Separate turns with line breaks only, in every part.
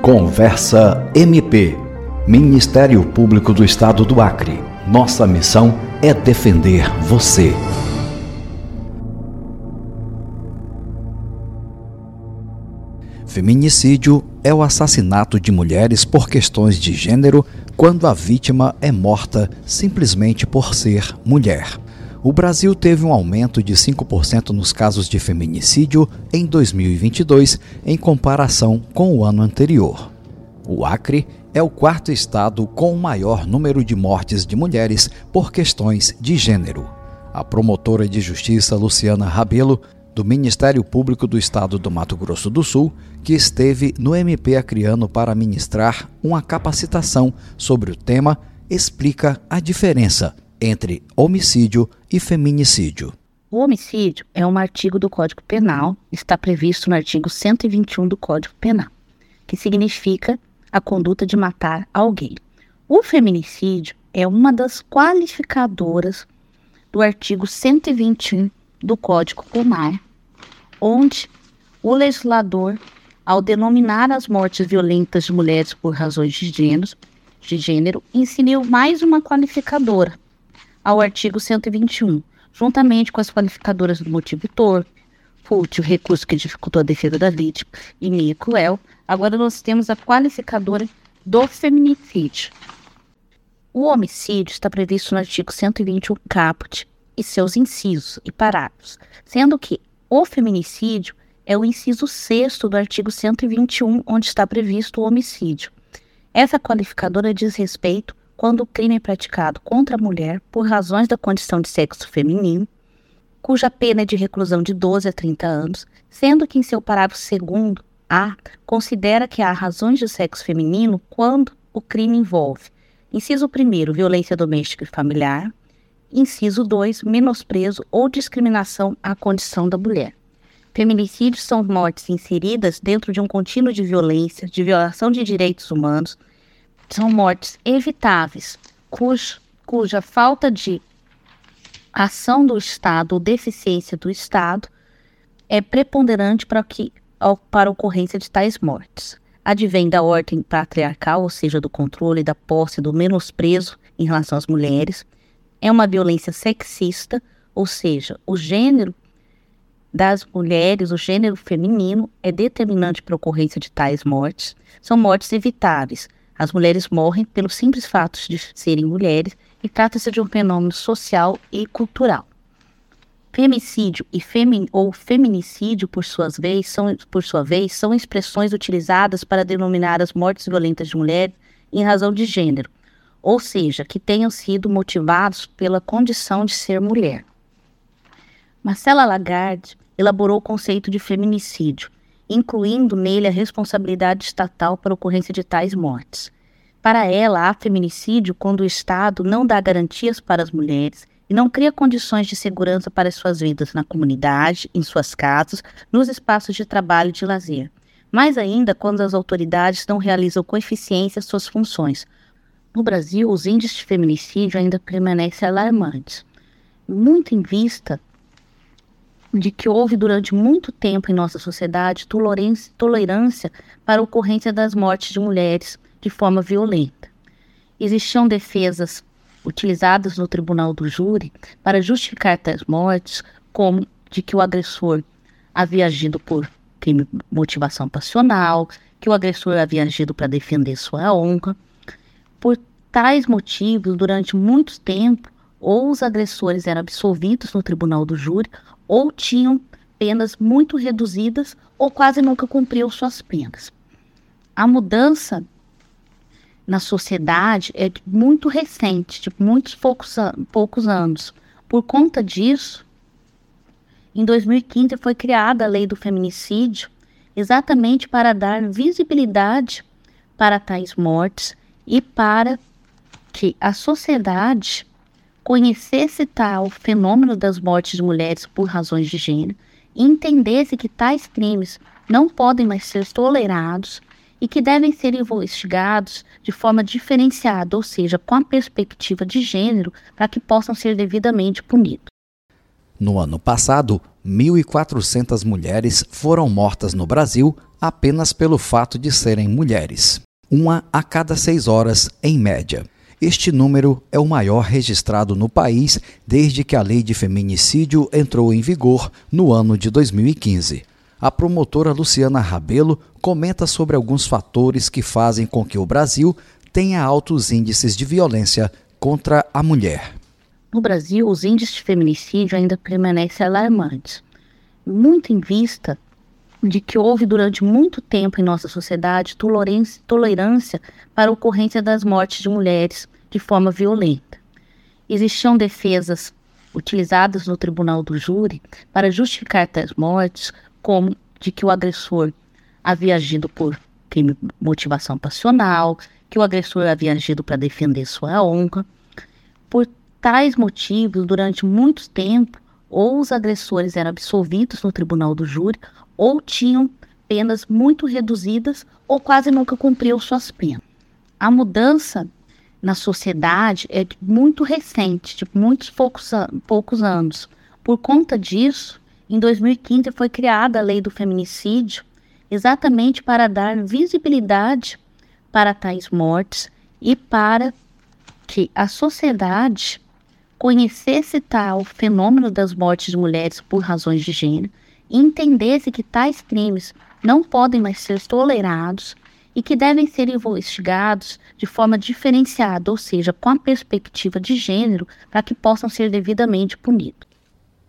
Conversa MP. Ministério Público do Estado do Acre. Nossa missão é defender você. Feminicídio é o assassinato de mulheres por questões de gênero quando a vítima é morta simplesmente por ser mulher. O Brasil teve um aumento de 5% nos casos de feminicídio em 2022 em comparação com o ano anterior. O Acre é o quarto estado com o maior número de mortes de mulheres por questões de gênero. A promotora de justiça Luciana Rabelo do Ministério Público do Estado do Mato Grosso do Sul, que esteve no MP Acreano para ministrar uma capacitação sobre o tema, explica a diferença entre homicídio e feminicídio.
O homicídio é um artigo do Código Penal, está previsto no artigo 121 do Código Penal, que significa a conduta de matar alguém. O feminicídio é uma das qualificadoras do artigo 121 do Código Penal, onde o legislador, ao denominar as mortes violentas de mulheres por razões de gênero, de gênero inseriu mais uma qualificadora ao artigo 121, juntamente com as qualificadoras do motivo torpe, fútil, recurso que dificultou a defesa da vítima e meio cruel, agora nós temos a qualificadora do feminicídio. O homicídio está previsto no artigo 121 caput e seus incisos e parágrafos, sendo que o feminicídio é o inciso 6 do artigo 121, onde está previsto o homicídio. Essa qualificadora diz respeito quando o crime é praticado contra a mulher por razões da condição de sexo feminino, cuja pena é de reclusão de 12 a 30 anos, sendo que em seu parágrafo 2 A considera que há razões de sexo feminino quando o crime envolve inciso 1 violência doméstica e familiar, Inciso 2. Menosprezo ou discriminação à condição da mulher. Feminicídios são mortes inseridas dentro de um contínuo de violência, de violação de direitos humanos. São mortes evitáveis, cuja, cuja falta de ação do Estado ou deficiência do Estado é preponderante para, que, para a ocorrência de tais mortes. Advém da ordem patriarcal, ou seja, do controle, da posse, do menosprezo em relação às mulheres, é uma violência sexista, ou seja, o gênero das mulheres, o gênero feminino, é determinante para a ocorrência de tais mortes. São mortes evitáveis. As mulheres morrem pelo simples fato de serem mulheres e trata-se de um fenômeno social e cultural. Femicídio e femi ou feminicídio, por, suas vez, são, por sua vez, são expressões utilizadas para denominar as mortes violentas de mulheres em razão de gênero, ou seja, que tenham sido motivados pela condição de ser mulher. Marcela Lagarde elaborou o conceito de feminicídio, incluindo nele a responsabilidade estatal para ocorrência de tais mortes. Para ela, há feminicídio quando o Estado não dá garantias para as mulheres e não cria condições de segurança para suas vidas na comunidade, em suas casas, nos espaços de trabalho e de lazer. Mais ainda quando as autoridades não realizam com eficiência suas funções, no Brasil, os índices de feminicídio ainda permanecem alarmantes, muito em vista de que houve durante muito tempo em nossa sociedade tolerância para a ocorrência das mortes de mulheres de forma violenta. Existiam defesas utilizadas no tribunal do júri para justificar tais mortes, como de que o agressor havia agido por crime motivação passional, que o agressor havia agido para defender sua honra. Por tais motivos, durante muito tempo, ou os agressores eram absolvidos no tribunal do júri, ou tinham penas muito reduzidas, ou quase nunca cumpriam suas penas. A mudança na sociedade é muito recente, de muitos poucos, poucos anos. Por conta disso, em 2015 foi criada a lei do feminicídio, exatamente para dar visibilidade para tais mortes e para que a sociedade conhecesse tal fenômeno das mortes de mulheres por razões de gênero entendesse que tais crimes não podem mais ser tolerados e que devem ser investigados de forma diferenciada, ou seja, com a perspectiva de gênero, para que possam ser devidamente punidos.
No ano passado, 1.400 mulheres foram mortas no Brasil apenas pelo fato de serem mulheres. Uma a cada seis horas, em média. Este número é o maior registrado no país desde que a lei de feminicídio entrou em vigor no ano de 2015. A promotora Luciana Rabelo comenta sobre alguns fatores que fazem com que o Brasil tenha altos índices de violência contra a mulher.
No Brasil, os índices de feminicídio ainda permanecem alarmantes, muito em vista de que houve durante muito tempo em nossa sociedade tolerância para a ocorrência das mortes de mulheres de forma violenta. Existiam defesas utilizadas no tribunal do júri para justificar tais mortes, como de que o agressor havia agido por crime motivação passional, que o agressor havia agido para defender sua honra. Por tais motivos, durante muito tempo, ou os agressores eram absolvidos no tribunal do júri, ou tinham penas muito reduzidas, ou quase nunca cumpriam suas penas. A mudança na sociedade é muito recente, de muitos poucos, poucos anos. Por conta disso, em 2015 foi criada a Lei do Feminicídio, exatamente para dar visibilidade para tais mortes e para que a sociedade conhecesse tal fenômeno das mortes de mulheres por razões de gênero e entendesse que tais crimes não podem mais ser tolerados e que devem ser investigados de forma diferenciada, ou seja, com a perspectiva de gênero, para que possam ser devidamente punidos.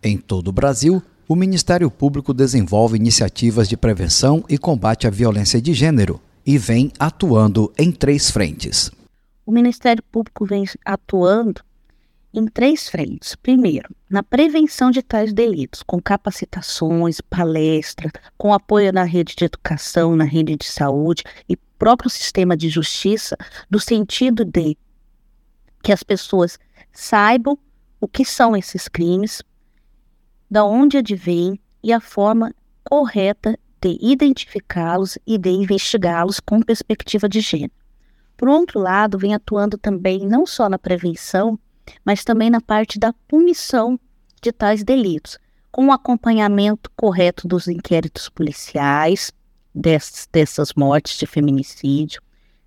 Em todo o Brasil, o Ministério Público desenvolve iniciativas de prevenção e combate à violência de gênero e vem atuando em três frentes.
O Ministério Público vem atuando em três frentes. Primeiro, na prevenção de tais delitos, com capacitações, palestras, com apoio na rede de educação, na rede de saúde e próprio sistema de justiça, no sentido de que as pessoas saibam o que são esses crimes, da onde advêm e a forma correta de identificá-los e de investigá-los com perspectiva de gênero. Por outro lado, vem atuando também não só na prevenção, mas também na parte da punição de tais delitos, com o acompanhamento correto dos inquéritos policiais dessas, dessas mortes de feminicídio,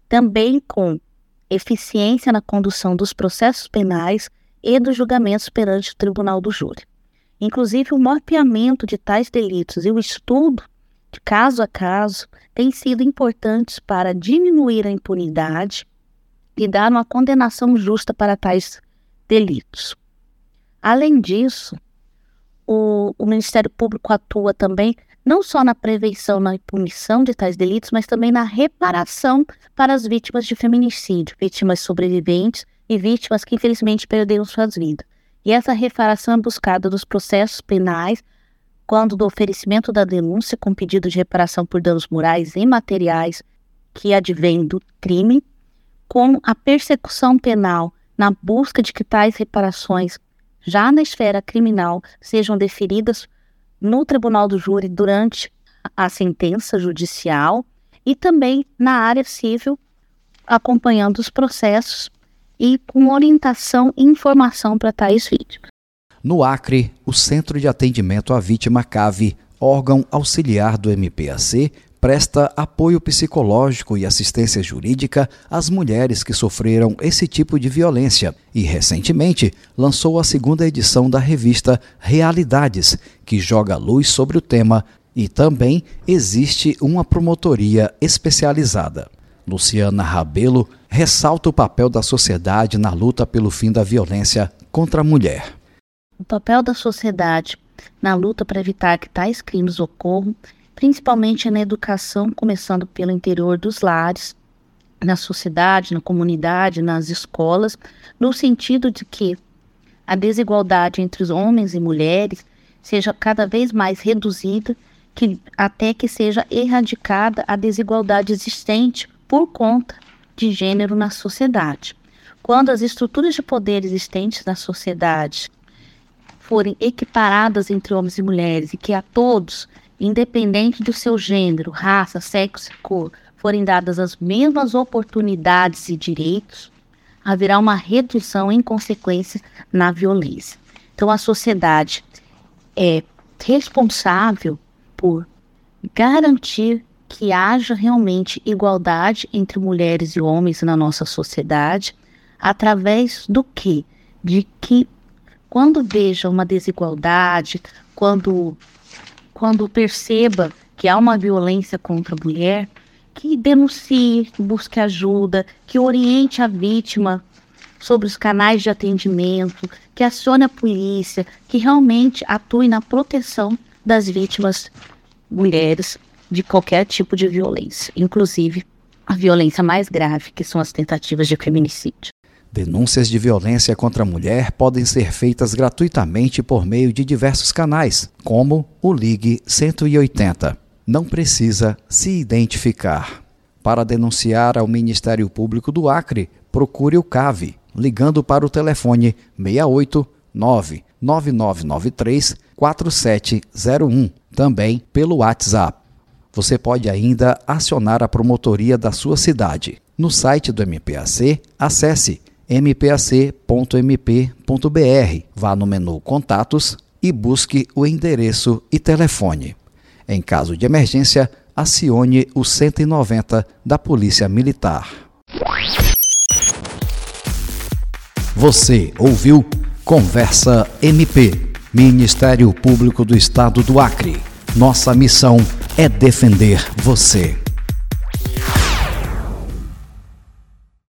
também com eficiência na condução dos processos penais e dos julgamentos perante o tribunal do júri. Inclusive, o mapeamento de tais delitos e o estudo de caso a caso têm sido importantes para diminuir a impunidade e dar uma condenação justa para tais delitos. Além disso, o, o, Ministério Público atua também não só na prevenção, na punição de tais delitos, mas também na reparação para as vítimas de feminicídio, vítimas sobreviventes e vítimas que infelizmente perderam suas vidas. E essa reparação é buscada nos processos penais, quando do oferecimento da denúncia com pedido de reparação por danos morais e materiais que advém do crime, com a persecução penal na busca de que tais reparações, já na esfera criminal, sejam deferidas no tribunal do júri durante a sentença judicial e também na área civil, acompanhando os processos e com orientação e informação para tais vítimas.
No Acre, o Centro de Atendimento à Vítima CAVE, órgão auxiliar do MPAC, presta apoio psicológico e assistência jurídica às mulheres que sofreram esse tipo de violência e, recentemente, lançou a segunda edição da revista Realidades, que joga luz sobre o tema e também existe uma promotoria especializada. Luciana Rabelo ressalta o papel da sociedade na luta pelo fim da violência contra a mulher.
O papel da sociedade na luta para evitar que tais crimes ocorram principalmente na educação, começando pelo interior dos lares, na sociedade, na comunidade, nas escolas, no sentido de que a desigualdade entre os homens e mulheres seja cada vez mais reduzida, que, até que seja erradicada a desigualdade existente por conta de gênero na sociedade. Quando as estruturas de poder existentes na sociedade forem equiparadas entre homens e mulheres e que a todos independente do seu gênero, raça, sexo e cor, forem dadas as mesmas oportunidades e direitos, haverá uma redução em consequência na violência. Então, a sociedade é responsável por garantir que haja realmente igualdade entre mulheres e homens na nossa sociedade, através do que? De que quando veja uma desigualdade, quando, quando perceba que há uma violência contra a mulher, que denuncie, que busque ajuda, que oriente a vítima sobre os canais de atendimento, que acione a polícia, que realmente atue na proteção das vítimas mulheres de qualquer tipo de violência, inclusive a violência mais grave, que são as tentativas de feminicídio.
Denúncias de violência contra a mulher podem ser feitas gratuitamente por meio de diversos canais, como o Ligue 180. Não precisa se identificar. Para denunciar ao Ministério Público do Acre, procure o CAVE, ligando para o telefone 68 99993 4701, também pelo WhatsApp você pode ainda acionar a promotoria da sua cidade. No site do MPAC, acesse mpac.mp.br, vá no menu Contatos e busque o endereço e telefone. Em caso de emergência, acione o 190 da Polícia Militar. Você ouviu Conversa MP, Ministério Público do Estado do Acre. Nossa missão é defender você.